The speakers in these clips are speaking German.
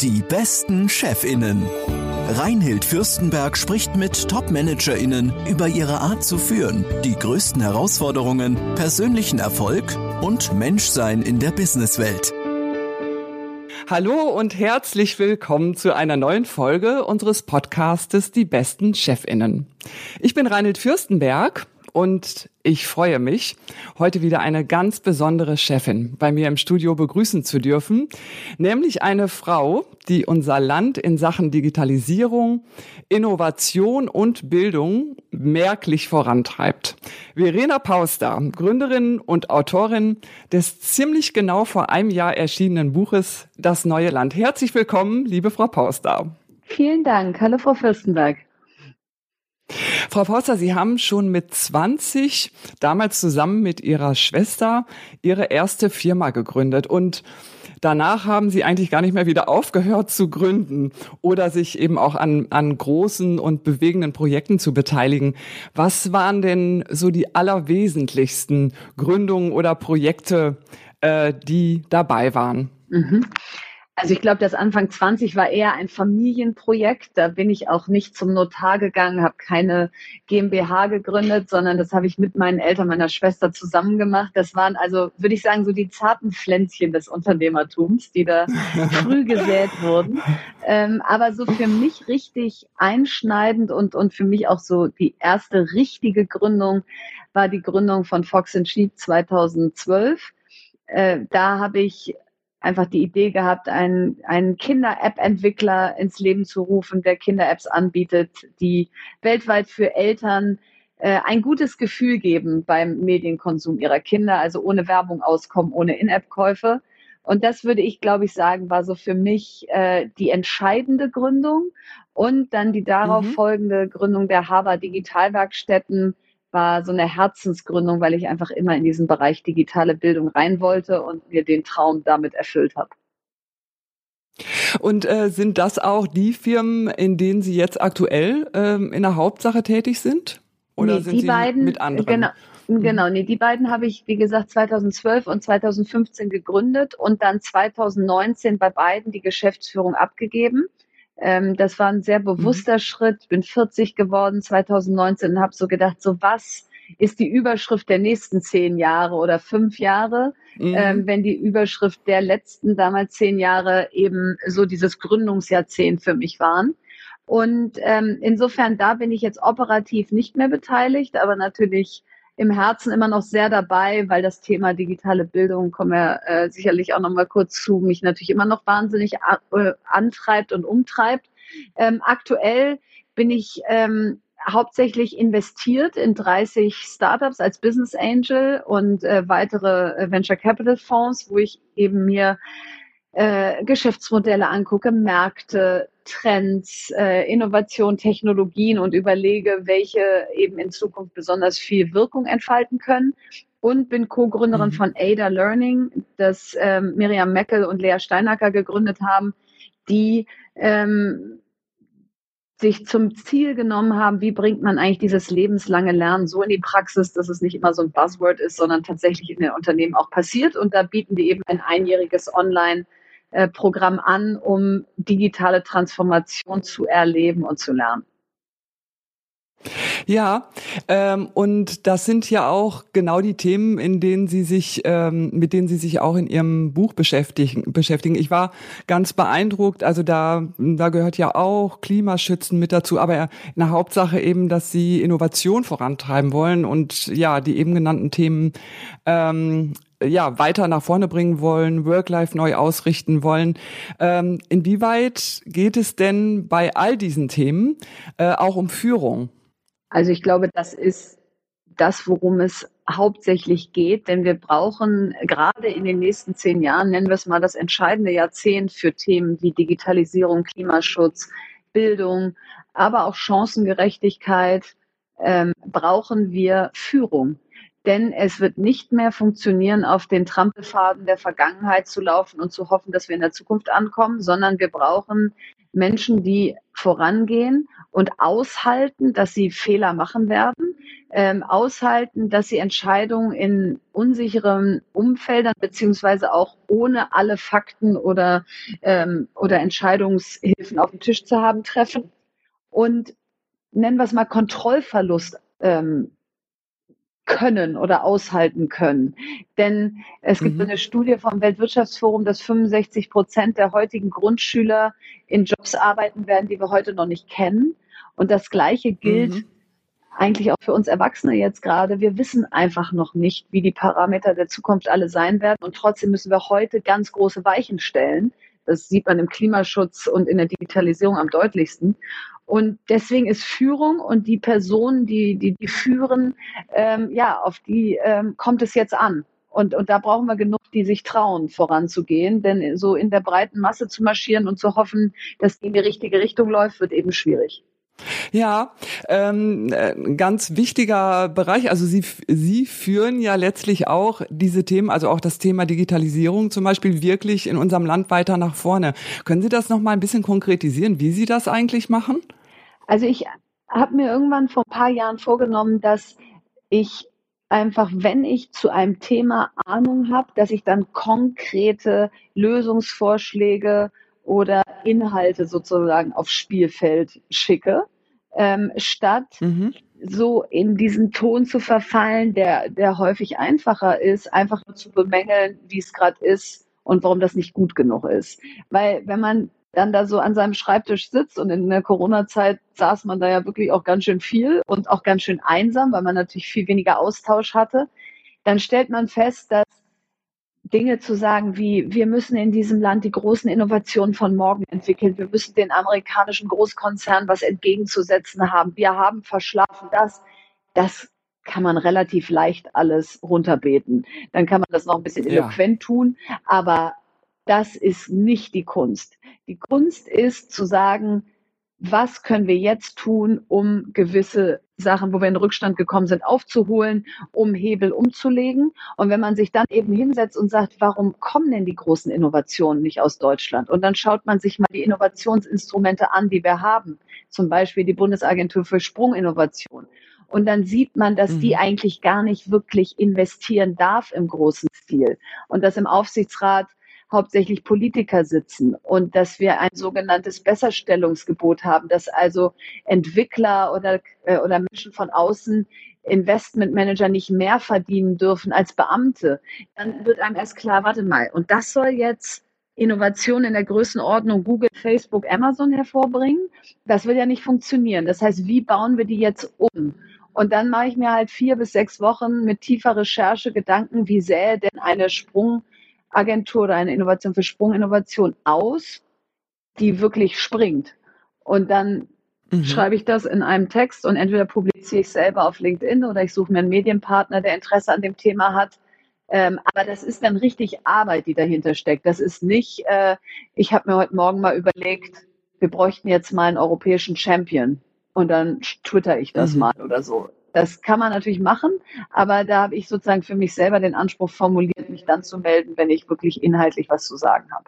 Die besten Chefinnen. Reinhild Fürstenberg spricht mit Top-ManagerInnen über ihre Art zu führen, die größten Herausforderungen, persönlichen Erfolg und Menschsein in der Businesswelt. Hallo und herzlich willkommen zu einer neuen Folge unseres Podcastes Die besten Chefinnen. Ich bin Reinhild Fürstenberg und ich freue mich, heute wieder eine ganz besondere Chefin bei mir im Studio begrüßen zu dürfen, nämlich eine Frau, die unser Land in Sachen Digitalisierung, Innovation und Bildung merklich vorantreibt. Verena Pauster, Gründerin und Autorin des ziemlich genau vor einem Jahr erschienenen Buches Das neue Land. Herzlich willkommen, liebe Frau Pauster. Vielen Dank. Hallo, Frau Fürstenberg. Frau Pauster, Sie haben schon mit 20 damals zusammen mit Ihrer Schwester Ihre erste Firma gegründet und danach haben Sie eigentlich gar nicht mehr wieder aufgehört zu gründen oder sich eben auch an, an großen und bewegenden Projekten zu beteiligen. Was waren denn so die allerwesentlichsten Gründungen oder Projekte, äh, die dabei waren? Mhm. Also ich glaube, das Anfang 20 war eher ein Familienprojekt. Da bin ich auch nicht zum Notar gegangen, habe keine GmbH gegründet, sondern das habe ich mit meinen Eltern, meiner Schwester zusammen gemacht. Das waren also, würde ich sagen, so die zarten Pflänzchen des Unternehmertums, die da früh gesät wurden. Ähm, aber so für mich richtig einschneidend und, und für mich auch so die erste richtige Gründung war die Gründung von Fox Sheep 2012. Äh, da habe ich einfach die Idee gehabt, einen, einen Kinder-App-Entwickler ins Leben zu rufen, der Kinder-Apps anbietet, die weltweit für Eltern äh, ein gutes Gefühl geben beim Medienkonsum ihrer Kinder, also ohne Werbung auskommen, ohne In-App-Käufe. Und das würde ich, glaube ich, sagen, war so für mich äh, die entscheidende Gründung. Und dann die darauf mhm. folgende Gründung der Harvard Digitalwerkstätten, war so eine Herzensgründung, weil ich einfach immer in diesen Bereich digitale Bildung rein wollte und mir den Traum damit erfüllt habe. Und äh, sind das auch die Firmen, in denen Sie jetzt aktuell ähm, in der Hauptsache tätig sind? Oder nee, sind Sie beiden, mit anderen? Genau, mhm. Genau, nee, die beiden habe ich, wie gesagt, 2012 und 2015 gegründet und dann 2019 bei beiden die Geschäftsführung abgegeben. Ähm, das war ein sehr mhm. bewusster mhm. Schritt. Ich bin 40 geworden 2019 und habe so gedacht, so was ist die Überschrift der nächsten zehn Jahre oder fünf Jahre, mhm. ähm, wenn die Überschrift der letzten damals zehn Jahre eben so dieses Gründungsjahrzehnt für mich waren. Und ähm, insofern, da bin ich jetzt operativ nicht mehr beteiligt, aber natürlich im Herzen immer noch sehr dabei, weil das Thema digitale Bildung, kommen wir äh, sicherlich auch noch mal kurz zu, mich natürlich immer noch wahnsinnig äh, antreibt und umtreibt. Ähm, aktuell bin ich ähm, hauptsächlich investiert in 30 Startups als Business Angel und äh, weitere äh, Venture Capital Fonds, wo ich eben mir äh, Geschäftsmodelle angucke, Märkte, Trends, äh, Innovation, Technologien und überlege, welche eben in Zukunft besonders viel Wirkung entfalten können. Und bin Co-Gründerin mhm. von Ada Learning, das ähm, Miriam Meckel und Lea Steinacker gegründet haben, die ähm, sich zum Ziel genommen haben, wie bringt man eigentlich dieses lebenslange Lernen so in die Praxis, dass es nicht immer so ein Buzzword ist, sondern tatsächlich in den Unternehmen auch passiert. Und da bieten die eben ein einjähriges Online- äh, Programm an, um digitale Transformation zu erleben und zu lernen. Ja, ähm, und das sind ja auch genau die Themen, in denen Sie sich, ähm, mit denen Sie sich auch in Ihrem Buch beschäftigen. beschäftigen. Ich war ganz beeindruckt. Also da, da gehört ja auch Klimaschützen mit dazu, aber in der Hauptsache eben, dass Sie Innovation vorantreiben wollen und ja die eben genannten Themen ähm, ja weiter nach vorne bringen wollen, Work-Life neu ausrichten wollen. Ähm, inwieweit geht es denn bei all diesen Themen äh, auch um Führung? Also ich glaube, das ist das, worum es hauptsächlich geht, denn wir brauchen gerade in den nächsten zehn Jahren, nennen wir es mal das entscheidende Jahrzehnt für Themen wie Digitalisierung, Klimaschutz, Bildung, aber auch Chancengerechtigkeit, ähm, brauchen wir Führung denn es wird nicht mehr funktionieren, auf den Trampelfaden der Vergangenheit zu laufen und zu hoffen, dass wir in der Zukunft ankommen, sondern wir brauchen Menschen, die vorangehen und aushalten, dass sie Fehler machen werden, ähm, aushalten, dass sie Entscheidungen in unsicheren Umfeldern beziehungsweise auch ohne alle Fakten oder, ähm, oder Entscheidungshilfen auf dem Tisch zu haben treffen. Und nennen wir es mal Kontrollverlust ähm, können oder aushalten können. Denn es gibt mhm. eine Studie vom Weltwirtschaftsforum, dass 65 Prozent der heutigen Grundschüler in Jobs arbeiten werden, die wir heute noch nicht kennen. Und das Gleiche gilt mhm. eigentlich auch für uns Erwachsene jetzt gerade. Wir wissen einfach noch nicht, wie die Parameter der Zukunft alle sein werden. Und trotzdem müssen wir heute ganz große Weichen stellen. Das sieht man im Klimaschutz und in der Digitalisierung am deutlichsten. Und deswegen ist Führung und die Personen, die, die, die führen, ähm, ja, auf die ähm, kommt es jetzt an. Und, und da brauchen wir genug, die sich trauen, voranzugehen. Denn so in der breiten Masse zu marschieren und zu hoffen, dass die in die richtige Richtung läuft, wird eben schwierig. Ja, ähm, ein ganz wichtiger Bereich. Also Sie, Sie führen ja letztlich auch diese Themen, also auch das Thema Digitalisierung zum Beispiel wirklich in unserem Land weiter nach vorne. Können Sie das noch mal ein bisschen konkretisieren, wie Sie das eigentlich machen? Also ich habe mir irgendwann vor ein paar Jahren vorgenommen, dass ich einfach, wenn ich zu einem Thema Ahnung habe, dass ich dann konkrete Lösungsvorschläge oder Inhalte sozusagen aufs Spielfeld schicke, ähm, statt mhm. so in diesen Ton zu verfallen, der, der häufig einfacher ist, einfach nur zu bemängeln, wie es gerade ist und warum das nicht gut genug ist. Weil wenn man dann da so an seinem Schreibtisch sitzt und in der Corona-Zeit saß man da ja wirklich auch ganz schön viel und auch ganz schön einsam, weil man natürlich viel weniger Austausch hatte, dann stellt man fest, dass Dinge zu sagen wie, wir müssen in diesem Land die großen Innovationen von morgen entwickeln, wir müssen den amerikanischen Großkonzernen was entgegenzusetzen haben, wir haben verschlafen das, das kann man relativ leicht alles runterbeten. Dann kann man das noch ein bisschen eloquent ja. tun, aber das ist nicht die Kunst. Die Kunst ist zu sagen, was können wir jetzt tun, um gewisse Sachen, wo wir in Rückstand gekommen sind, aufzuholen, um Hebel umzulegen. Und wenn man sich dann eben hinsetzt und sagt, warum kommen denn die großen Innovationen nicht aus Deutschland? Und dann schaut man sich mal die Innovationsinstrumente an, die wir haben. Zum Beispiel die Bundesagentur für Sprunginnovation. Und dann sieht man, dass mhm. die eigentlich gar nicht wirklich investieren darf im großen Stil. Und dass im Aufsichtsrat hauptsächlich Politiker sitzen und dass wir ein sogenanntes Besserstellungsgebot haben, dass also Entwickler oder, äh, oder Menschen von außen Investmentmanager nicht mehr verdienen dürfen als Beamte, dann wird einem erst klar, warte mal, und das soll jetzt Innovation in der Größenordnung Google, Facebook, Amazon hervorbringen? Das will ja nicht funktionieren. Das heißt, wie bauen wir die jetzt um? Und dann mache ich mir halt vier bis sechs Wochen mit tiefer Recherche Gedanken, wie sähe denn eine Sprung Agentur oder eine Innovation für Sprunginnovation aus, die wirklich springt. Und dann mhm. schreibe ich das in einem Text und entweder publiziere ich selber auf LinkedIn oder ich suche mir einen Medienpartner, der Interesse an dem Thema hat. Ähm, aber das ist dann richtig Arbeit, die dahinter steckt. Das ist nicht, äh, ich habe mir heute Morgen mal überlegt, wir bräuchten jetzt mal einen europäischen Champion und dann twitter ich das mhm. mal oder so. Das kann man natürlich machen, aber da habe ich sozusagen für mich selber den Anspruch formuliert, mich dann zu melden, wenn ich wirklich inhaltlich was zu sagen habe.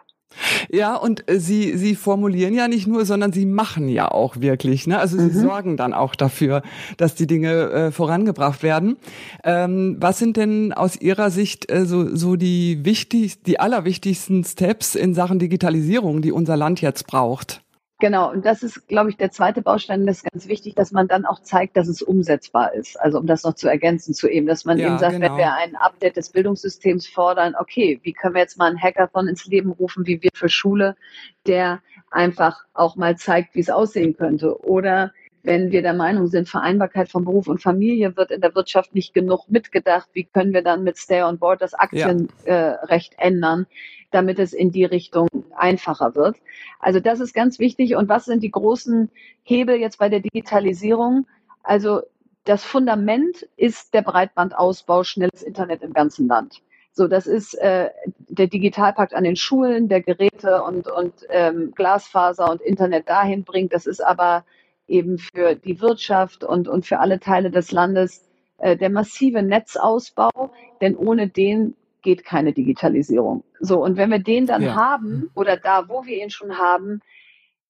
Ja, und äh, Sie, Sie formulieren ja nicht nur, sondern Sie machen ja auch wirklich. Ne? Also Sie mhm. sorgen dann auch dafür, dass die Dinge äh, vorangebracht werden. Ähm, was sind denn aus Ihrer Sicht äh, so, so die wichtig, die allerwichtigsten Steps in Sachen Digitalisierung, die unser Land jetzt braucht? Genau, und das ist, glaube ich, der zweite Baustein, das ist ganz wichtig, dass man dann auch zeigt, dass es umsetzbar ist. Also um das noch zu ergänzen zu eben, dass man ja, eben sagt, genau. wenn wir ein Update des Bildungssystems fordern, okay, wie können wir jetzt mal einen Hackathon ins Leben rufen, wie wir für Schule, der einfach auch mal zeigt, wie es aussehen könnte. Oder wenn wir der Meinung sind, Vereinbarkeit von Beruf und Familie wird in der Wirtschaft nicht genug mitgedacht, wie können wir dann mit Stay on Board das Aktienrecht ja. äh, ändern? damit es in die Richtung einfacher wird. Also das ist ganz wichtig. Und was sind die großen Hebel jetzt bei der Digitalisierung? Also das Fundament ist der Breitbandausbau, schnelles Internet im ganzen Land. So, das ist äh, der Digitalpakt an den Schulen, der Geräte und, und ähm, Glasfaser und Internet dahin bringt. Das ist aber eben für die Wirtschaft und, und für alle Teile des Landes äh, der massive Netzausbau, denn ohne den geht keine Digitalisierung. So, und wenn wir den dann ja. haben oder da, wo wir ihn schon haben,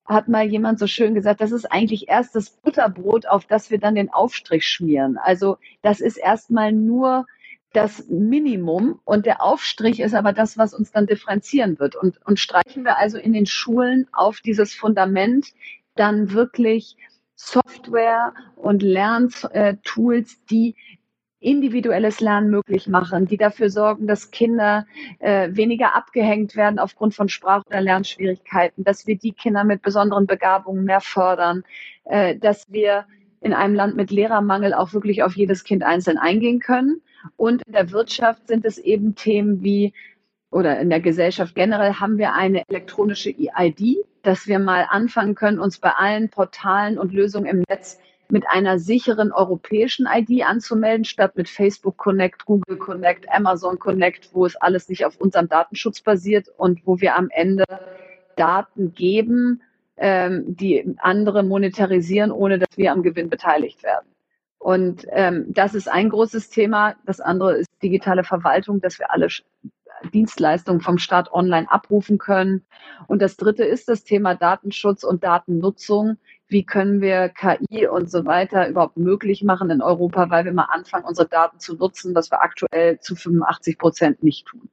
hat mal jemand so schön gesagt, das ist eigentlich erst das Butterbrot, auf das wir dann den Aufstrich schmieren. Also das ist erstmal nur das Minimum und der Aufstrich ist aber das, was uns dann differenzieren wird. Und, und streichen wir also in den Schulen auf dieses Fundament dann wirklich Software und Lerntools, die individuelles Lernen möglich machen, die dafür sorgen, dass Kinder äh, weniger abgehängt werden aufgrund von Sprach- oder Lernschwierigkeiten, dass wir die Kinder mit besonderen Begabungen mehr fördern, äh, dass wir in einem Land mit Lehrermangel auch wirklich auf jedes Kind einzeln eingehen können. Und in der Wirtschaft sind es eben Themen wie oder in der Gesellschaft generell haben wir eine elektronische EID, dass wir mal anfangen können, uns bei allen Portalen und Lösungen im Netz mit einer sicheren europäischen ID anzumelden, statt mit Facebook Connect, Google Connect, Amazon Connect, wo es alles nicht auf unserem Datenschutz basiert und wo wir am Ende Daten geben, ähm, die andere monetarisieren, ohne dass wir am Gewinn beteiligt werden. Und ähm, das ist ein großes Thema. Das andere ist digitale Verwaltung, dass wir alle Dienstleistungen vom Staat online abrufen können. Und das dritte ist das Thema Datenschutz und Datennutzung. Wie können wir KI und so weiter überhaupt möglich machen in Europa, weil wir mal anfangen, unsere Daten zu nutzen, was wir aktuell zu 85 Prozent nicht tun.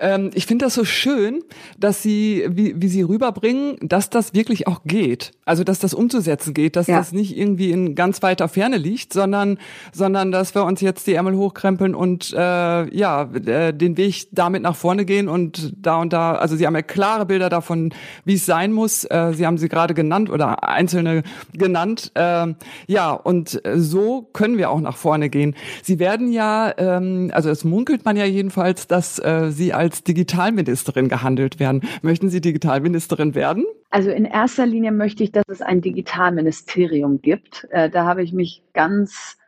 Ähm, ich finde das so schön, dass sie, wie, wie sie rüberbringen, dass das wirklich auch geht. Also dass das umzusetzen geht, dass ja. das nicht irgendwie in ganz weiter Ferne liegt, sondern, sondern dass wir uns jetzt die Ärmel hochkrempeln und äh, ja, äh, den Weg damit nach vorne gehen und da und da, also sie haben ja klare Bilder davon, wie es sein muss. Äh, sie haben sie gerade genannt oder einzelne genannt. Äh, ja, und so können wir auch nach vorne gehen. Sie werden ja, ähm, also es munkelt man ja jedenfalls, dass äh, Sie als Digitalministerin gehandelt werden. Möchten Sie Digitalministerin werden? Also in erster Linie möchte ich, dass es ein Digitalministerium gibt. Äh, da habe ich mich ganz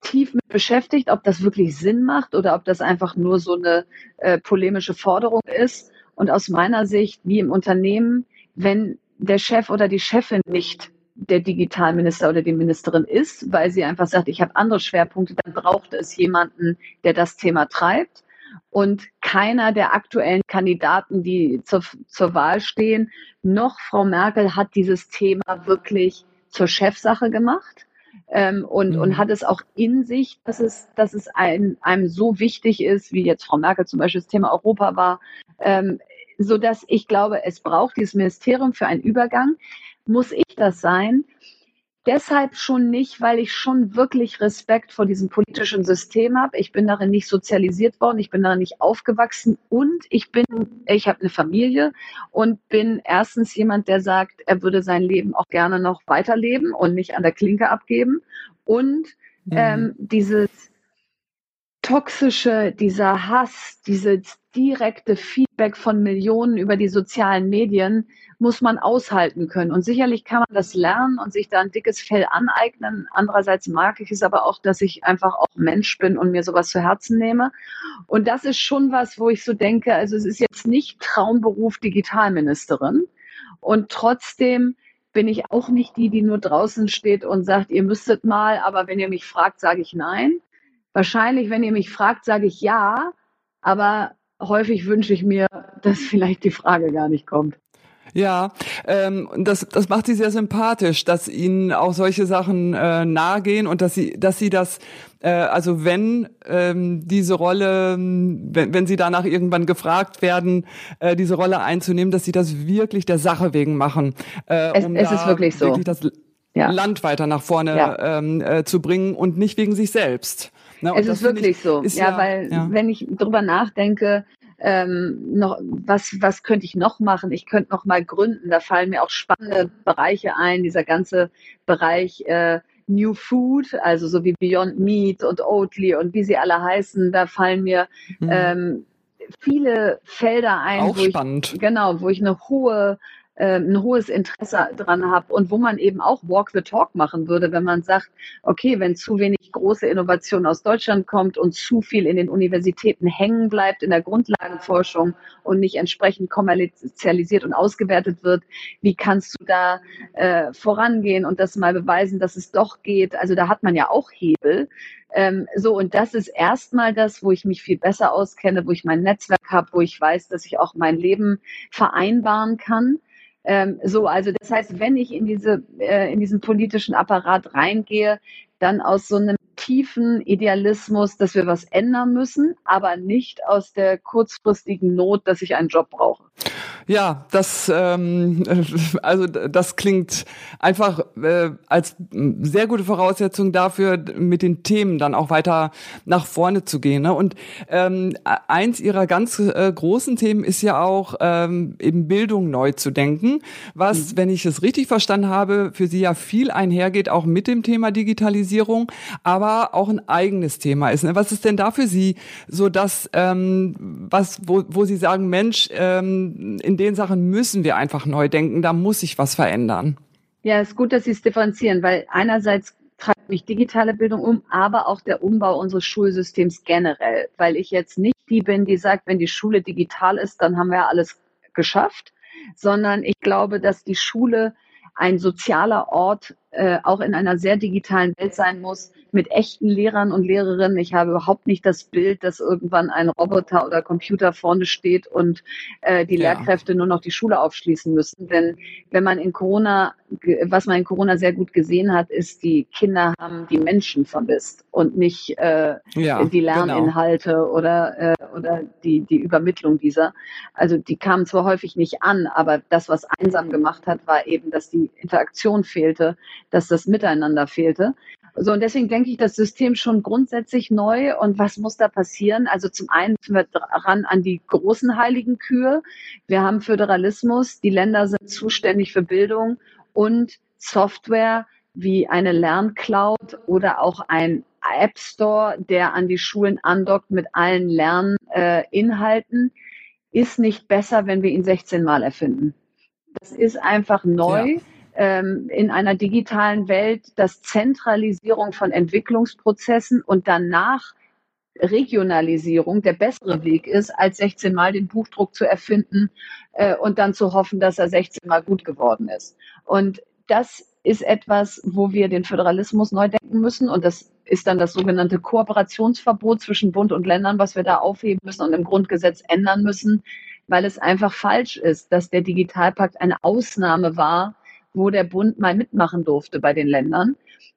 tief mit beschäftigt, ob das wirklich Sinn macht oder ob das einfach nur so eine äh, polemische Forderung ist. Und aus meiner Sicht, wie im Unternehmen, wenn der Chef oder die Chefin nicht der Digitalminister oder die Ministerin ist, weil sie einfach sagt, ich habe andere Schwerpunkte, dann braucht es jemanden, der das Thema treibt. Und keiner der aktuellen Kandidaten, die zur, zur Wahl stehen, noch Frau Merkel hat dieses Thema wirklich zur Chefsache gemacht. Ähm, und, mhm. und hat es auch in sich, dass es, dass es ein, einem so wichtig ist, wie jetzt Frau Merkel zum Beispiel das Thema Europa war, ähm, so dass ich glaube, es braucht dieses Ministerium für einen Übergang. Muss ich das sein? Deshalb schon nicht, weil ich schon wirklich Respekt vor diesem politischen System habe. Ich bin darin nicht sozialisiert worden, ich bin darin nicht aufgewachsen und ich bin, ich habe eine Familie und bin erstens jemand, der sagt, er würde sein Leben auch gerne noch weiterleben und nicht an der Klinke abgeben. Und mhm. ähm, dieses toxische, dieser Hass, dieses direkte Feedback von Millionen über die sozialen Medien, muss man aushalten können. Und sicherlich kann man das lernen und sich da ein dickes Fell aneignen. Andererseits mag ich es aber auch, dass ich einfach auch Mensch bin und mir sowas zu Herzen nehme. Und das ist schon was, wo ich so denke, also es ist jetzt nicht Traumberuf Digitalministerin. Und trotzdem bin ich auch nicht die, die nur draußen steht und sagt, ihr müsstet mal, aber wenn ihr mich fragt, sage ich nein. Wahrscheinlich, wenn ihr mich fragt, sage ich ja, aber häufig wünsche ich mir, dass vielleicht die Frage gar nicht kommt. Ja, ähm, das, das macht sie sehr sympathisch, dass ihnen auch solche Sachen äh, nahe gehen und dass sie, dass sie das, äh, also wenn ähm, diese Rolle, wenn, wenn sie danach irgendwann gefragt werden, äh, diese Rolle einzunehmen, dass sie das wirklich der Sache wegen machen. Äh, es, um es ist wirklich so. Wirklich das ja. Land weiter nach vorne ja. ähm, äh, zu bringen und nicht wegen sich selbst. Ne? Es ist wirklich ich, so. Ist ja, ja, weil ja. wenn ich drüber nachdenke, ähm, noch, was, was könnte ich noch machen? Ich könnte noch mal gründen. Da fallen mir auch spannende Bereiche ein. Dieser ganze Bereich äh, New Food, also so wie Beyond Meat und Oatly und wie sie alle heißen, da fallen mir mhm. ähm, viele Felder ein, auch wo spannend. ich genau, wo ich eine hohe äh, ein hohes Interesse dran habe und wo man eben auch Walk the Talk machen würde, wenn man sagt, okay, wenn zu wenig große Innovation aus Deutschland kommt und zu viel in den Universitäten hängen bleibt in der Grundlagenforschung und nicht entsprechend kommerzialisiert und ausgewertet wird, wie kannst du da äh, vorangehen und das mal beweisen, dass es doch geht? Also da hat man ja auch Hebel. Ähm, so, und das ist erstmal das, wo ich mich viel besser auskenne, wo ich mein Netzwerk habe, wo ich weiß, dass ich auch mein Leben vereinbaren kann. Ähm, so, also das heißt, wenn ich in diese äh, in diesen politischen Apparat reingehe, dann aus so einem tiefen Idealismus, dass wir was ändern müssen, aber nicht aus der kurzfristigen Not, dass ich einen Job brauche. Ja, das ähm, also das klingt einfach äh, als sehr gute Voraussetzung dafür, mit den Themen dann auch weiter nach vorne zu gehen. Ne? Und ähm, eins ihrer ganz äh, großen Themen ist ja auch ähm, eben Bildung neu zu denken, was, mhm. wenn ich es richtig verstanden habe, für Sie ja viel einhergeht, auch mit dem Thema Digitalisierung, aber auch ein eigenes Thema ist. Ne? Was ist denn da für Sie so das, ähm, was, wo, wo Sie sagen, Mensch, ähm, in den Sachen müssen wir einfach neu denken, da muss sich was verändern. Ja, es ist gut, dass Sie es differenzieren, weil einerseits treibt mich digitale Bildung um, aber auch der Umbau unseres Schulsystems generell, weil ich jetzt nicht die bin, die sagt, wenn die Schule digital ist, dann haben wir alles geschafft, sondern ich glaube, dass die Schule ein sozialer Ort äh, auch in einer sehr digitalen Welt sein muss, mit echten Lehrern und Lehrerinnen. Ich habe überhaupt nicht das Bild, dass irgendwann ein Roboter oder Computer vorne steht und äh, die ja. Lehrkräfte nur noch die Schule aufschließen müssen. Denn wenn man in Corona, was man in Corona sehr gut gesehen hat, ist, die Kinder haben die Menschen vermisst und nicht äh, ja, die genau. Lerninhalte genau. oder, äh, oder die, die Übermittlung dieser. Also die kamen zwar häufig nicht an, aber das, was einsam gemacht hat, war eben, dass die Interaktion fehlte, dass das Miteinander fehlte. So, und deswegen denke ich, das System schon grundsätzlich neu. Und was muss da passieren? Also zum einen sind wir dran an die großen heiligen Kühe. Wir haben Föderalismus. Die Länder sind zuständig für Bildung und Software wie eine Lerncloud oder auch ein App Store, der an die Schulen andockt mit allen Lerninhalten, äh, ist nicht besser, wenn wir ihn 16 Mal erfinden. Das ist einfach neu. Ja ähm, in einer digitalen Welt, dass Zentralisierung von Entwicklungsprozessen und danach Regionalisierung der bessere Weg ist, als 16 Mal den Buchdruck zu erfinden äh, und dann zu hoffen, dass er 16 Mal gut geworden ist. Und das ist etwas, wo wir den Föderalismus neu denken müssen. Und das ist dann das sogenannte Kooperationsverbot zwischen Bund und Ländern, was wir da aufheben müssen und im Grundgesetz ändern müssen, weil es einfach falsch ist, dass der Digitalpakt eine Ausnahme war wo der Bund mal mitmachen durfte bei den Ländern,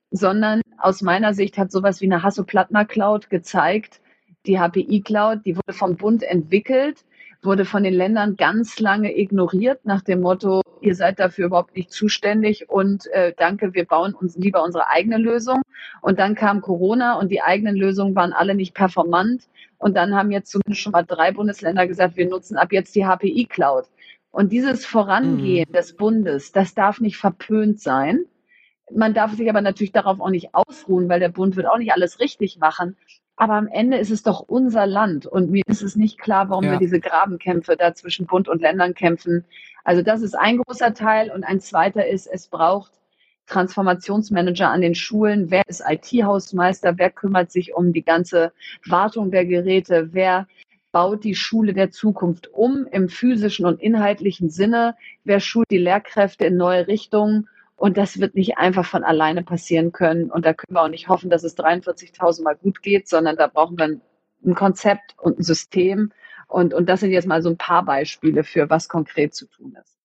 sondern aus meiner Sicht hat sowas wie eine Hasso-Plattner-Cloud gezeigt, die HPI-Cloud, die wurde vom Bund entwickelt, wurde von den Ländern ganz lange ignoriert nach dem Motto, ihr seid dafür überhaupt nicht zuständig und äh, danke, wir bauen uns lieber unsere eigene Lösung. Und dann kam Corona und die eigenen Lösungen waren alle nicht performant. Und dann haben jetzt zumindest schon mal drei Bundesländer gesagt, wir nutzen ab jetzt die HPI-Cloud. Und dieses Vorangehen mhm. des Bundes, das darf nicht verpönt sein. Man darf sich aber natürlich darauf auch nicht ausruhen, weil der Bund wird auch nicht alles richtig machen. Aber am Ende ist es doch unser Land. Und mir ist es nicht klar, warum ja. wir diese Grabenkämpfe da zwischen Bund und Ländern kämpfen. Also das ist ein großer Teil. Und ein zweiter ist, es braucht Transformationsmanager an den Schulen. Wer ist IT-Hausmeister? Wer kümmert sich um die ganze Wartung der Geräte? Wer baut die Schule der Zukunft um im physischen und inhaltlichen Sinne? Wer schult die Lehrkräfte in neue Richtungen? Und das wird nicht einfach von alleine passieren können. Und da können wir auch nicht hoffen, dass es 43.000 Mal gut geht, sondern da brauchen wir ein, Konzept und ein System. Und, und das sind jetzt mal so ein paar Beispiele für, was konkret zu tun ist.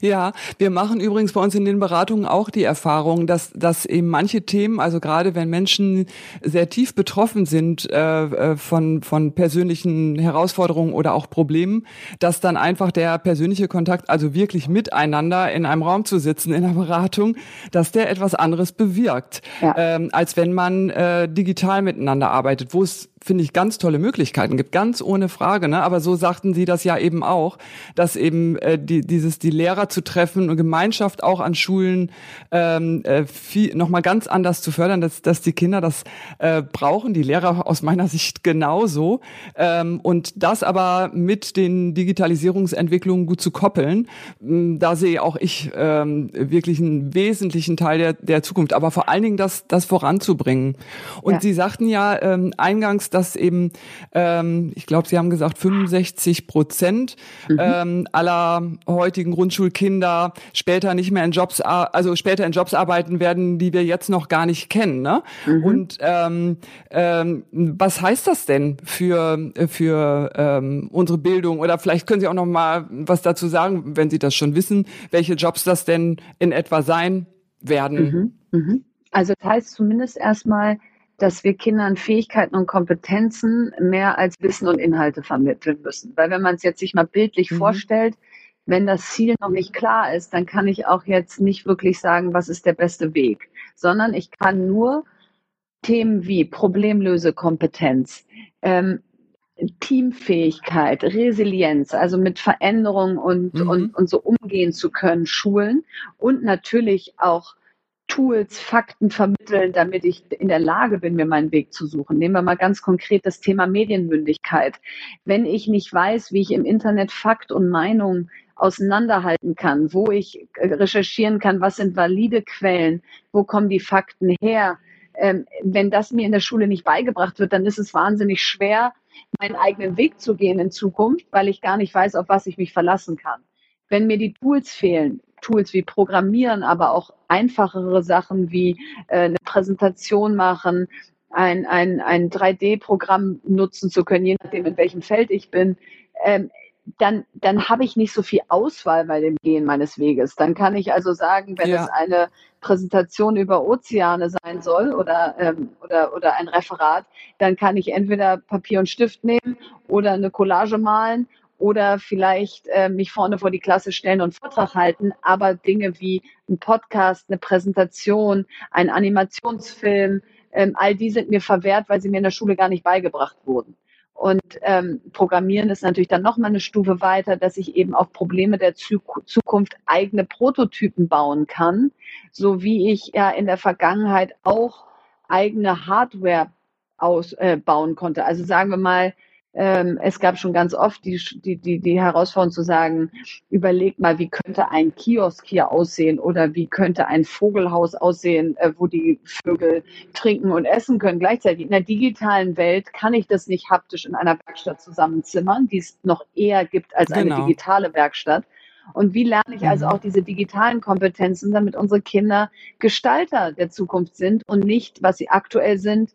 Ja, wir machen übrigens bei uns in den Beratungen auch die Erfahrung, dass, dass eben manche Themen, also gerade wenn Menschen sehr tief betroffen sind äh, äh, von, von persönlichen Herausforderungen oder auch Problemen, dass dann einfach der persönliche Kontakt, also wirklich miteinander in einem Raum zu sitzen in der Beratung, dass der etwas anderes bewirkt, ja. ähm, als wenn man äh, digital miteinander arbeitet, wo es finde ich, ganz tolle Möglichkeiten gibt, ganz ohne Frage. Ne? Aber so sagten Sie das ja eben auch, dass eben äh, die, dieses die Lehrer zu treffen und Gemeinschaft auch an Schulen ähm, äh, viel, noch mal ganz anders zu fördern, dass, dass die Kinder das äh, brauchen, die Lehrer aus meiner Sicht genauso. Ähm, und das aber mit den Digitalisierungsentwicklungen gut zu koppeln, da sehe auch ich ähm, wirklich einen wesentlichen Teil der, der Zukunft. Aber vor allen Dingen das, das voranzubringen. Und ja. Sie sagten ja ähm, eingangs, dass eben, ähm, ich glaube, Sie haben gesagt, 65 Prozent mhm. ähm, aller heutigen Grundschulen Grundschulkinder später nicht mehr in Jobs, also später in Jobs arbeiten werden, die wir jetzt noch gar nicht kennen. Ne? Mhm. Und ähm, ähm, was heißt das denn für für ähm, unsere Bildung? Oder vielleicht können Sie auch noch mal was dazu sagen, wenn Sie das schon wissen, welche Jobs das denn in etwa sein werden. Mhm. Mhm. Also das heißt zumindest erstmal, dass wir Kindern Fähigkeiten und Kompetenzen mehr als Wissen und Inhalte vermitteln müssen. Weil wenn man es jetzt sich mal bildlich mhm. vorstellt, wenn das Ziel noch nicht klar ist, dann kann ich auch jetzt nicht wirklich sagen, was ist der beste Weg, sondern ich kann nur Themen wie Problemlösekompetenz, ähm, Teamfähigkeit, Resilienz, also mit Veränderungen und, mhm. und, und so umgehen zu können, schulen und natürlich auch Tools, Fakten vermitteln, damit ich in der Lage bin, mir meinen Weg zu suchen. Nehmen wir mal ganz konkret das Thema Medienmündigkeit. Wenn ich nicht weiß, wie ich im Internet Fakt und Meinung auseinanderhalten kann, wo ich recherchieren kann, was sind valide Quellen, wo kommen die Fakten her, ähm, wenn das mir in der Schule nicht beigebracht wird, dann ist es wahnsinnig schwer, meinen eigenen Weg zu gehen in Zukunft, weil ich gar nicht weiß, auf was ich mich verlassen kann. Wenn mir die Tools fehlen, Tools wie Programmieren, aber auch einfachere Sachen wie äh, eine Präsentation machen, ein, ein, ein 3D-Programm nutzen zu können, je nachdem, in welchem Feld ich bin, ähm, dann, dann habe ich nicht so viel Auswahl bei dem Gehen meines Weges. Dann kann ich also sagen, wenn ja. es eine Präsentation über Ozeane sein soll oder, ähm, oder, oder ein Referat, dann kann ich entweder Papier und Stift nehmen oder eine Collage malen oder vielleicht äh, mich vorne vor die Klasse stellen und Vortrag halten, aber Dinge wie ein Podcast, eine Präsentation, ein Animationsfilm, ähm, all die sind mir verwehrt, weil sie mir in der Schule gar nicht beigebracht wurden. Und ähm, Programmieren ist natürlich dann noch mal eine Stufe weiter, dass ich eben auf Probleme der Zukunft eigene Prototypen bauen kann, so wie ich ja in der Vergangenheit auch eigene Hardware ausbauen äh, konnte. Also sagen wir mal, ähm, es gab schon ganz oft die, die, die, die Herausforderung zu sagen, überleg mal, wie könnte ein Kiosk hier aussehen oder wie könnte ein Vogelhaus aussehen, äh, wo die Vögel trinken und essen können gleichzeitig. In der digitalen Welt kann ich das nicht haptisch in einer Werkstatt zusammenzimmern, die es noch eher gibt als genau. eine digitale Werkstatt. Und wie lerne ich also mhm. auch diese digitalen Kompetenzen, damit unsere Kinder Gestalter der Zukunft sind und nicht, was sie aktuell sind,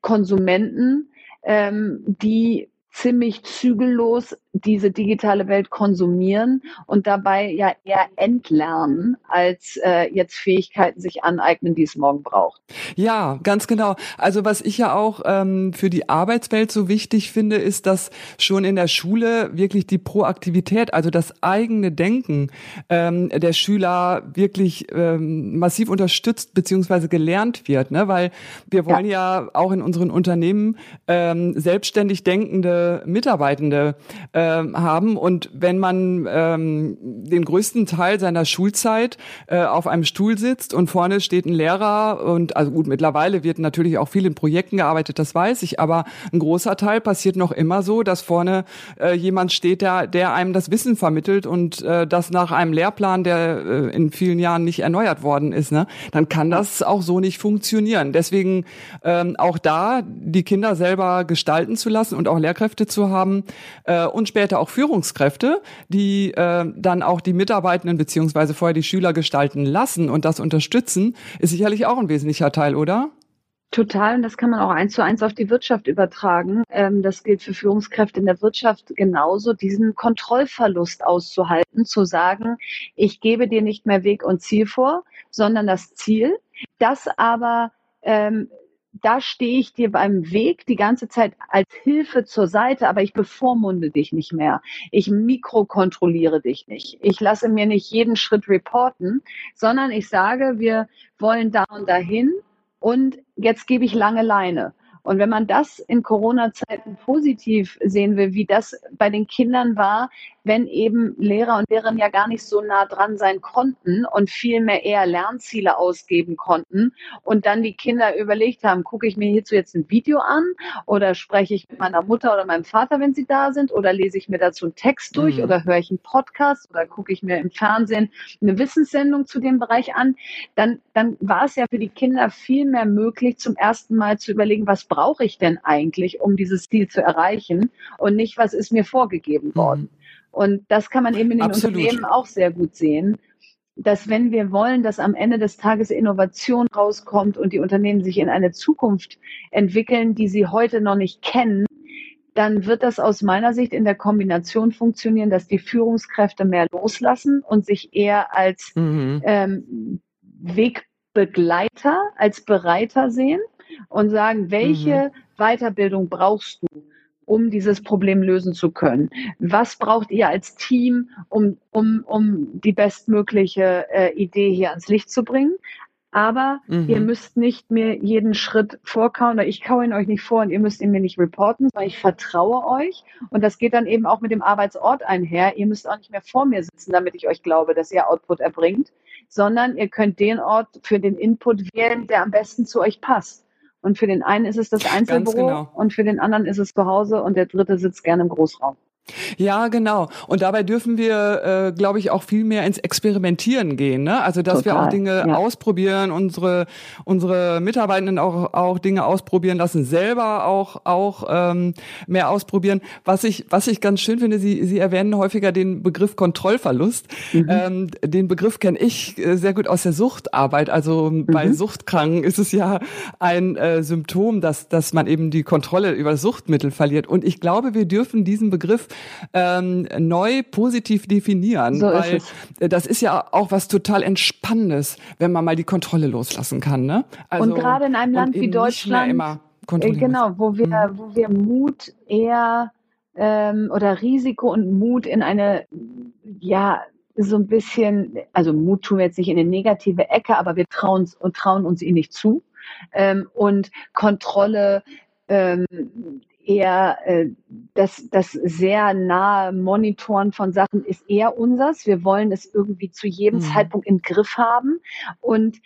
Konsumenten, ähm, die ziemlich zügellos diese digitale Welt konsumieren und dabei ja eher entlernen, als äh, jetzt Fähigkeiten sich aneignen, die es morgen braucht. Ja, ganz genau. Also was ich ja auch ähm, für die Arbeitswelt so wichtig finde, ist, dass schon in der Schule wirklich die Proaktivität, also das eigene Denken ähm, der Schüler wirklich ähm, massiv unterstützt beziehungsweise gelernt wird, ne? weil wir wollen ja, ja auch in unseren Unternehmen ähm, selbstständig denkende Mitarbeitende äh, haben. Und wenn man ähm, den größten Teil seiner Schulzeit äh, auf einem Stuhl sitzt und vorne steht ein Lehrer und also gut, mittlerweile wird natürlich auch viel in Projekten gearbeitet, das weiß ich, aber ein großer Teil passiert noch immer so, dass vorne äh, jemand steht, der, der einem das Wissen vermittelt und äh, das nach einem Lehrplan, der äh, in vielen Jahren nicht erneuert worden ist, ne, dann kann das auch so nicht funktionieren. Deswegen ähm, auch da die Kinder selber gestalten zu lassen und auch Lehrkräfte zu haben äh, und später auch Führungskräfte, die äh, dann auch die Mitarbeitenden beziehungsweise vorher die Schüler gestalten lassen und das unterstützen, ist sicherlich auch ein wesentlicher Teil, oder? Total, und das kann man auch eins zu eins auf die Wirtschaft übertragen. Ähm, das gilt für Führungskräfte in der Wirtschaft genauso, diesen Kontrollverlust auszuhalten, zu sagen, ich gebe dir nicht mehr Weg und Ziel vor, sondern das Ziel, das aber ähm, da stehe ich dir beim Weg die ganze Zeit als Hilfe zur Seite, aber ich bevormunde dich nicht mehr. Ich mikrokontrolliere dich nicht. Ich lasse mir nicht jeden Schritt reporten, sondern ich sage, wir wollen da und dahin und jetzt gebe ich lange Leine. Und wenn man das in Corona-Zeiten positiv sehen will, wie das bei den Kindern war, wenn eben Lehrer und Lehrerinnen ja gar nicht so nah dran sein konnten und vielmehr eher Lernziele ausgeben konnten und dann die Kinder überlegt haben, gucke ich mir hierzu jetzt ein Video an oder spreche ich mit meiner Mutter oder meinem Vater, wenn sie da sind oder lese ich mir dazu einen Text durch mhm. oder höre ich einen Podcast oder gucke ich mir im Fernsehen eine Wissenssendung zu dem Bereich an, dann, dann war es ja für die Kinder viel mehr möglich, zum ersten Mal zu überlegen, was brauche ich denn eigentlich, um dieses Ziel zu erreichen und nicht, was ist mir vorgegeben worden. Mhm. Und das kann man eben in den Absolut. Unternehmen auch sehr gut sehen, dass wenn wir wollen, dass am Ende des Tages Innovation rauskommt und die Unternehmen sich in eine Zukunft entwickeln, die sie heute noch nicht kennen, dann wird das aus meiner Sicht in der Kombination funktionieren, dass die Führungskräfte mehr loslassen und sich eher als mhm. ähm, Wegbegleiter, als Bereiter sehen und sagen, welche mhm. Weiterbildung brauchst du, um dieses Problem lösen zu können? Was braucht ihr als Team, um, um, um die bestmögliche äh, Idee hier ans Licht zu bringen? aber mhm. ihr müsst nicht mir jeden Schritt vorkauen oder ich kaue ihn euch nicht vor und ihr müsst ihn mir nicht reporten, sondern ich vertraue euch und das geht dann eben auch mit dem Arbeitsort einher. Ihr müsst auch nicht mehr vor mir sitzen, damit ich euch glaube, dass ihr Output erbringt, sondern ihr könnt den Ort für den Input wählen, der am besten zu euch passt. Und für den einen ist es das Einzelbüro genau. und für den anderen ist es zu Hause und der dritte sitzt gerne im Großraum. Ja, genau. Und dabei dürfen wir, äh, glaube ich, auch viel mehr ins Experimentieren gehen. Ne? Also, dass Total, wir auch Dinge ja. ausprobieren, unsere unsere Mitarbeitenden auch auch Dinge ausprobieren lassen, selber auch auch ähm, mehr ausprobieren. Was ich was ich ganz schön finde, Sie Sie erwähnen häufiger den Begriff Kontrollverlust. Mhm. Ähm, den Begriff kenne ich äh, sehr gut aus der Suchtarbeit. Also mhm. bei Suchtkranken ist es ja ein äh, Symptom, dass dass man eben die Kontrolle über Suchtmittel verliert. Und ich glaube, wir dürfen diesen Begriff ähm, neu positiv definieren, so weil ist das ist ja auch was total Entspannendes, wenn man mal die Kontrolle loslassen kann. Ne? Also, und gerade in einem Land wie Deutschland, äh, genau, wo wir, mhm. wo wir Mut eher ähm, oder Risiko und Mut in eine, ja, so ein bisschen, also Mut tun wir jetzt nicht in eine negative Ecke, aber wir trauen uns und trauen uns ihn nicht zu. Ähm, und Kontrolle ähm, eher äh, das, das sehr nahe Monitoren von Sachen ist eher unseres. Wir wollen es irgendwie zu jedem mhm. Zeitpunkt im Griff haben. Und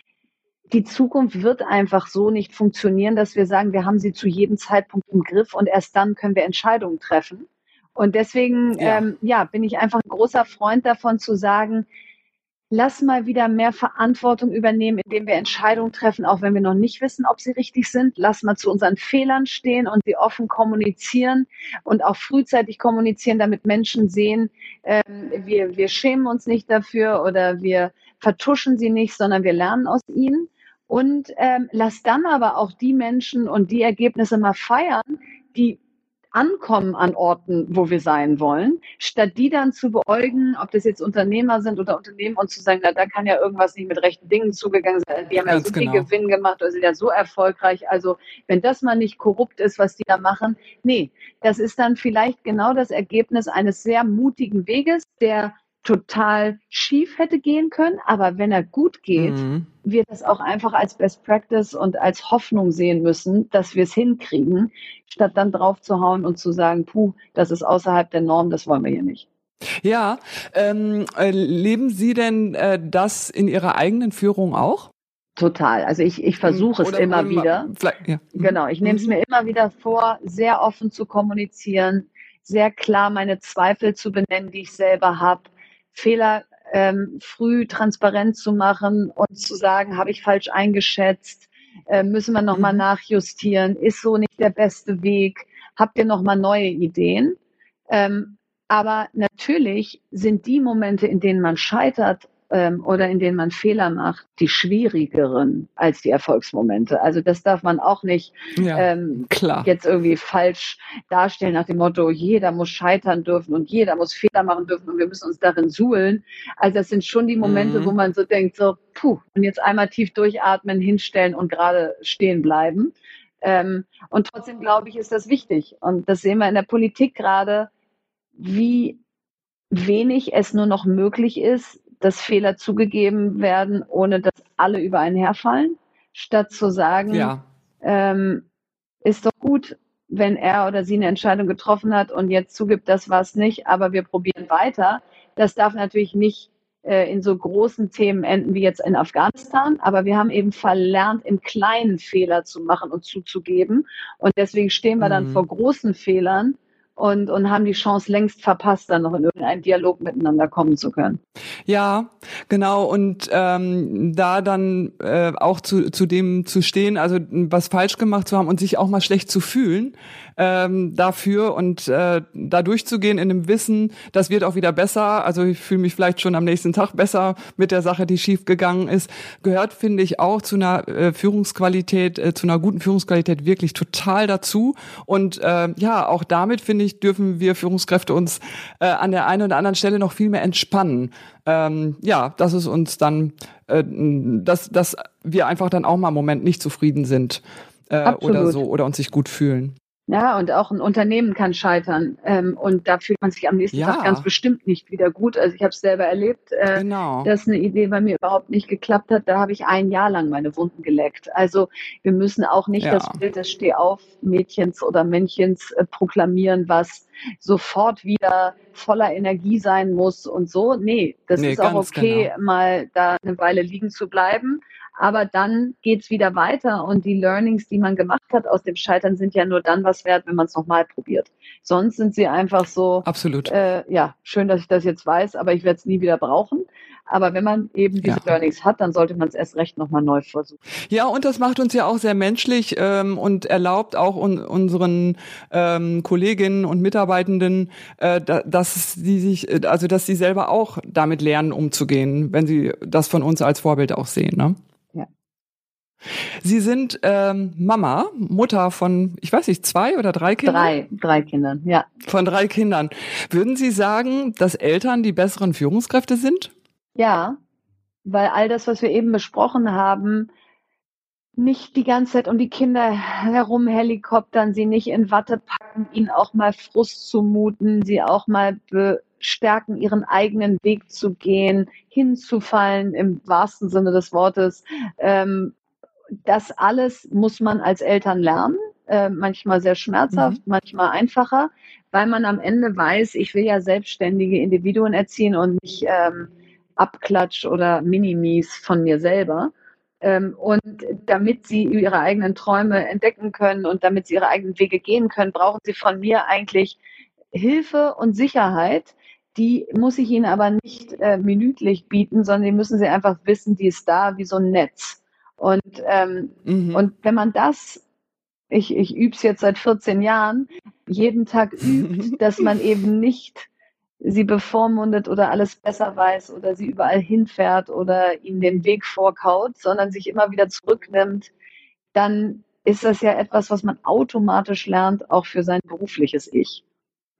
die Zukunft wird einfach so nicht funktionieren, dass wir sagen, wir haben sie zu jedem Zeitpunkt im Griff und erst dann können wir Entscheidungen treffen. Und deswegen, ja, ähm, ja bin ich einfach ein großer Freund davon zu sagen, lass mal wieder mehr Verantwortung übernehmen, indem wir Entscheidungen treffen, auch wenn wir noch nicht wissen, ob sie richtig sind. Lass mal zu unseren Fehlern stehen und sie offen kommunizieren und auch frühzeitig kommunizieren, damit Menschen sehen, äh, wir, wir schämen uns nicht dafür oder wir vertuschen sie nicht, sondern wir lernen aus ihnen. Und ähm, lass dann aber auch die Menschen und die Ergebnisse mal feiern, die ankommen an Orten, wo wir sein wollen, statt die dann zu beäugen, ob das jetzt Unternehmer sind oder Unternehmen und zu sagen, na, da kann ja irgendwas nicht mit rechten Dingen zugegangen sein. Die haben Ganz ja so genau. viel Gewinn gemacht oder sind ja so erfolgreich. Also wenn das mal nicht korrupt ist, was die da machen, nee, das ist dann vielleicht genau das Ergebnis eines sehr mutigen Weges, der total schief hätte gehen können, aber wenn er gut geht, mhm. wir das auch einfach als Best Practice und als Hoffnung sehen müssen, dass wir es hinkriegen, statt dann drauf zu hauen und zu sagen, puh, das ist außerhalb der Norm, das wollen wir hier nicht. Ja, ähm, äh, leben Sie denn äh, das in Ihrer eigenen Führung auch? Total. Also ich, ich versuche es immer, immer wieder. Ja. Genau, ich nehme es mhm. mir immer wieder vor, sehr offen zu kommunizieren, sehr klar meine Zweifel zu benennen, die ich selber habe, Fehler ähm, früh transparent zu machen und zu sagen, habe ich falsch eingeschätzt, äh, müssen wir nochmal mhm. nachjustieren, ist so nicht der beste Weg, habt ihr nochmal neue Ideen? Ähm, aber natürlich sind die Momente, in denen man scheitert, ähm, oder in denen man Fehler macht, die schwierigeren als die Erfolgsmomente. Also das darf man auch nicht ja, ähm, klar. jetzt irgendwie falsch darstellen nach dem Motto, jeder muss scheitern dürfen und jeder muss Fehler machen dürfen und wir müssen uns darin suhlen. Also das sind schon die Momente, mhm. wo man so denkt, so, puh, und jetzt einmal tief durchatmen, hinstellen und gerade stehen bleiben. Ähm, und trotzdem glaube ich, ist das wichtig. Und das sehen wir in der Politik gerade, wie wenig es nur noch möglich ist, dass Fehler zugegeben werden, ohne dass alle über einen herfallen, statt zu sagen, ja. ähm, ist doch gut, wenn er oder sie eine Entscheidung getroffen hat und jetzt zugibt, das war es nicht, aber wir probieren weiter. Das darf natürlich nicht äh, in so großen Themen enden wie jetzt in Afghanistan, aber wir haben eben verlernt, im kleinen Fehler zu machen und zuzugeben. Und deswegen stehen wir dann mhm. vor großen Fehlern und, und haben die Chance längst verpasst, dann noch in irgendeinen Dialog miteinander kommen zu können. Ja, genau. Und ähm, da dann äh, auch zu, zu dem zu stehen, also was falsch gemacht zu haben und sich auch mal schlecht zu fühlen ähm, dafür und äh, da durchzugehen in dem Wissen, das wird auch wieder besser. Also ich fühle mich vielleicht schon am nächsten Tag besser mit der Sache, die schief gegangen ist. Gehört, finde ich, auch zu einer äh, Führungsqualität, äh, zu einer guten Führungsqualität wirklich total dazu. Und äh, ja, auch damit, finde ich, dürfen wir Führungskräfte uns äh, an der einen oder anderen Stelle noch viel mehr entspannen. Ähm, ja, dass es uns dann, äh, dass, dass wir einfach dann auch mal im Moment nicht zufrieden sind äh, oder so oder uns sich gut fühlen. Ja, und auch ein Unternehmen kann scheitern. Ähm, und da fühlt man sich am nächsten ja. Tag ganz bestimmt nicht wieder gut. Also ich habe es selber erlebt, äh, genau. dass eine Idee bei mir überhaupt nicht geklappt hat. Da habe ich ein Jahr lang meine Wunden geleckt. Also wir müssen auch nicht ja. das Bild des Stehauf-Mädchens oder Männchens äh, proklamieren, was sofort wieder voller Energie sein muss und so. Nee, das nee, ist auch okay, genau. mal da eine Weile liegen zu bleiben aber dann geht's wieder weiter und die Learnings, die man gemacht hat aus dem Scheitern, sind ja nur dann was wert, wenn man es nochmal probiert. Sonst sind sie einfach so. Absolut. Äh, ja, schön, dass ich das jetzt weiß, aber ich werde es nie wieder brauchen. Aber wenn man eben diese ja. Learnings hat, dann sollte man es erst recht nochmal neu versuchen. Ja, und das macht uns ja auch sehr menschlich ähm, und erlaubt auch un unseren ähm, Kolleginnen und Mitarbeitenden, äh, dass sie sich, also dass sie selber auch damit lernen, umzugehen, wenn sie das von uns als Vorbild auch sehen. Ne? Sie sind ähm, Mama, Mutter von, ich weiß nicht, zwei oder drei Kindern? Drei, drei Kindern, ja. Von drei Kindern. Würden Sie sagen, dass Eltern die besseren Führungskräfte sind? Ja, weil all das, was wir eben besprochen haben, nicht die ganze Zeit um die Kinder herum helikoptern, sie nicht in Watte packen, ihnen auch mal Frust zumuten, sie auch mal bestärken, ihren eigenen Weg zu gehen, hinzufallen im wahrsten Sinne des Wortes, ähm, das alles muss man als Eltern lernen, äh, manchmal sehr schmerzhaft, mhm. manchmal einfacher, weil man am Ende weiß, ich will ja selbstständige Individuen erziehen und nicht ähm, Abklatsch oder Minimis von mir selber. Ähm, und damit sie ihre eigenen Träume entdecken können und damit sie ihre eigenen Wege gehen können, brauchen sie von mir eigentlich Hilfe und Sicherheit. Die muss ich ihnen aber nicht äh, minütlich bieten, sondern die müssen sie einfach wissen, die ist da wie so ein Netz. Und, ähm, mhm. und wenn man das, ich, ich übe es jetzt seit 14 Jahren, jeden Tag übt, dass man eben nicht sie bevormundet oder alles besser weiß oder sie überall hinfährt oder ihnen den Weg vorkaut, sondern sich immer wieder zurücknimmt, dann ist das ja etwas, was man automatisch lernt, auch für sein berufliches Ich.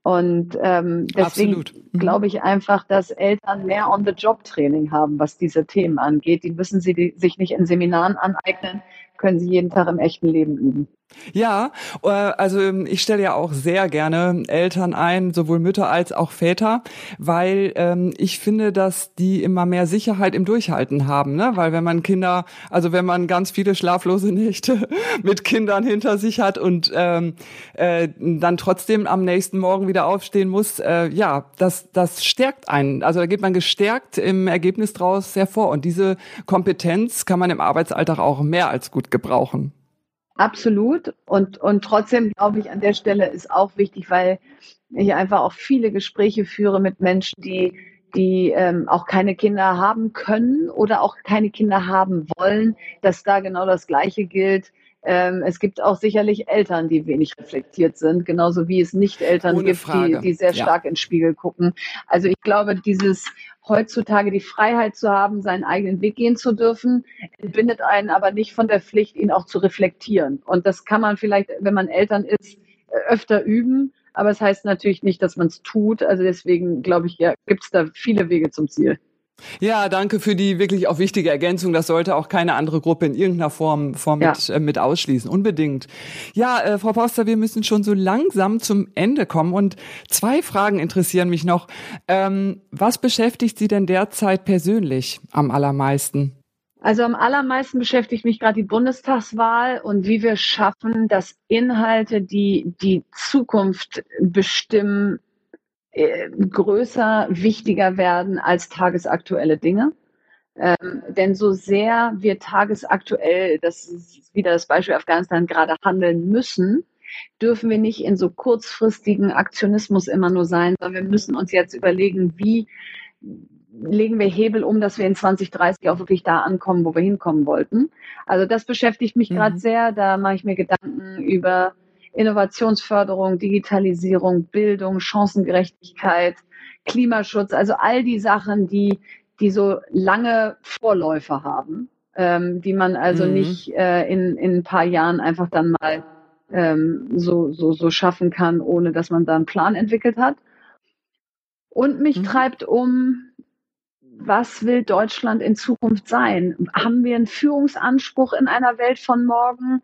Und ähm, deswegen mhm. glaube ich einfach, dass Eltern mehr On-the-Job-Training haben, was diese Themen angeht. Die müssen sie die, sich nicht in Seminaren aneignen, können sie jeden Tag im echten Leben üben. Ja, äh, also ähm, ich stelle ja auch sehr gerne Eltern ein, sowohl Mütter als auch Väter, weil ähm, ich finde, dass die immer mehr Sicherheit im Durchhalten haben, ne? Weil wenn man Kinder, also wenn man ganz viele schlaflose Nächte mit Kindern hinter sich hat und ähm, äh, dann trotzdem am nächsten Morgen wieder aufstehen muss, äh, ja, das das stärkt einen. Also da geht man gestärkt im Ergebnis draus hervor und diese Kompetenz kann man im Arbeitsalltag auch mehr als gut gebrauchen. Absolut. Und, und trotzdem glaube ich, an der Stelle ist auch wichtig, weil ich einfach auch viele Gespräche führe mit Menschen, die, die ähm, auch keine Kinder haben können oder auch keine Kinder haben wollen, dass da genau das Gleiche gilt. Ähm, es gibt auch sicherlich Eltern, die wenig reflektiert sind, genauso wie es nicht Eltern Ohne gibt, die, die sehr stark ja. ins Spiegel gucken. Also ich glaube, dieses heutzutage die Freiheit zu haben, seinen eigenen Weg gehen zu dürfen, entbindet einen aber nicht von der Pflicht, ihn auch zu reflektieren. Und das kann man vielleicht, wenn man Eltern ist, öfter üben. Aber es das heißt natürlich nicht, dass man es tut. Also deswegen glaube ich, ja, gibt es da viele Wege zum Ziel. Ja, danke für die wirklich auch wichtige Ergänzung. Das sollte auch keine andere Gruppe in irgendeiner Form, Form ja. mit, äh, mit ausschließen. Unbedingt. Ja, äh, Frau Poster, wir müssen schon so langsam zum Ende kommen. Und zwei Fragen interessieren mich noch. Ähm, was beschäftigt Sie denn derzeit persönlich am allermeisten? Also am allermeisten beschäftigt mich gerade die Bundestagswahl und wie wir schaffen, dass Inhalte, die die Zukunft bestimmen, äh, größer, wichtiger werden als tagesaktuelle Dinge. Ähm, denn so sehr wir tagesaktuell, das ist wieder das Beispiel Afghanistan, gerade handeln müssen, dürfen wir nicht in so kurzfristigen Aktionismus immer nur sein, sondern wir müssen uns jetzt überlegen, wie legen wir Hebel um, dass wir in 2030 auch wirklich da ankommen, wo wir hinkommen wollten. Also das beschäftigt mich mhm. gerade sehr. Da mache ich mir Gedanken über Innovationsförderung, Digitalisierung, Bildung, Chancengerechtigkeit, Klimaschutz, also all die Sachen, die, die so lange Vorläufer haben, ähm, die man also mhm. nicht äh, in, in ein paar Jahren einfach dann mal ähm, so, so, so schaffen kann, ohne dass man da einen Plan entwickelt hat. Und mich mhm. treibt um, was will Deutschland in Zukunft sein? Haben wir einen Führungsanspruch in einer Welt von morgen?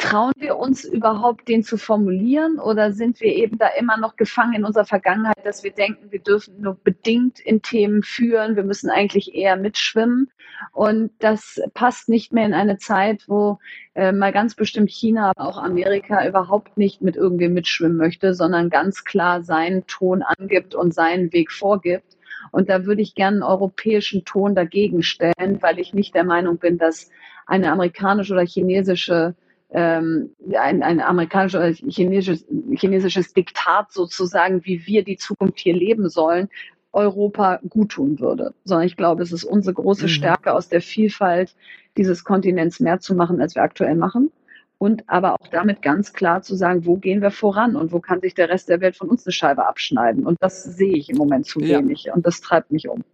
Trauen wir uns überhaupt, den zu formulieren? Oder sind wir eben da immer noch gefangen in unserer Vergangenheit, dass wir denken, wir dürfen nur bedingt in Themen führen, wir müssen eigentlich eher mitschwimmen. Und das passt nicht mehr in eine Zeit, wo äh, mal ganz bestimmt China, aber auch Amerika überhaupt nicht mit irgendwem mitschwimmen möchte, sondern ganz klar seinen Ton angibt und seinen Weg vorgibt. Und da würde ich gerne einen europäischen Ton dagegen stellen, weil ich nicht der Meinung bin, dass eine amerikanische oder chinesische ähm, ein, ein amerikanisches oder chinesisches, chinesisches Diktat sozusagen, wie wir die Zukunft hier leben sollen, Europa guttun würde. Sondern ich glaube, es ist unsere große mhm. Stärke, aus der Vielfalt dieses Kontinents mehr zu machen, als wir aktuell machen. Und aber auch damit ganz klar zu sagen, wo gehen wir voran und wo kann sich der Rest der Welt von uns eine Scheibe abschneiden. Und das sehe ich im Moment zu ja. wenig und das treibt mich um.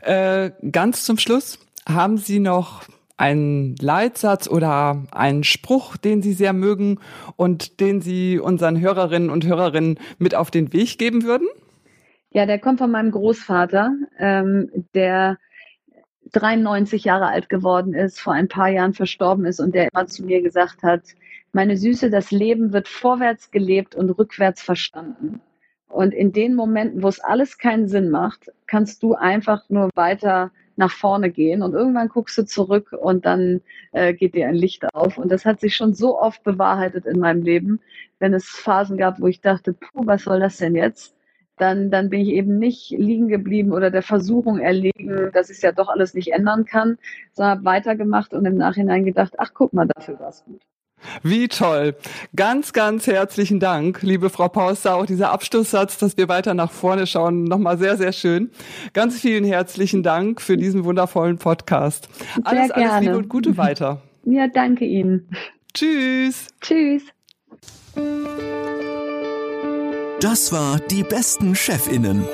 Äh, ganz zum Schluss, haben Sie noch einen Leitsatz oder einen Spruch, den Sie sehr mögen und den Sie unseren Hörerinnen und Hörerinnen mit auf den Weg geben würden? Ja, der kommt von meinem Großvater, ähm, der 93 Jahre alt geworden ist, vor ein paar Jahren verstorben ist und der immer zu mir gesagt hat, meine Süße, das Leben wird vorwärts gelebt und rückwärts verstanden. Und in den Momenten, wo es alles keinen Sinn macht, kannst du einfach nur weiter nach vorne gehen und irgendwann guckst du zurück und dann äh, geht dir ein Licht auf. Und das hat sich schon so oft bewahrheitet in meinem Leben, wenn es Phasen gab, wo ich dachte, puh, was soll das denn jetzt? Dann, dann bin ich eben nicht liegen geblieben oder der Versuchung erlegen, dass ich es ja doch alles nicht ändern kann, sondern habe weitergemacht und im Nachhinein gedacht, ach guck mal, dafür war es gut. Wie toll. Ganz, ganz herzlichen Dank, liebe Frau Pauster. Auch dieser Abschlusssatz, dass wir weiter nach vorne schauen, nochmal sehr, sehr schön. Ganz vielen herzlichen Dank für diesen wundervollen Podcast. Sehr alles, gerne. alles Liebe und Gute weiter. Ja, danke Ihnen. Tschüss. Tschüss. Das war die besten Chefinnen.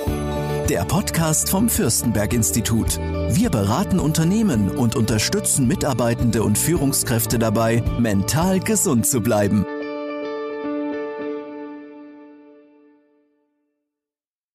Der Podcast vom Fürstenberg Institut. Wir beraten Unternehmen und unterstützen Mitarbeitende und Führungskräfte dabei, mental gesund zu bleiben.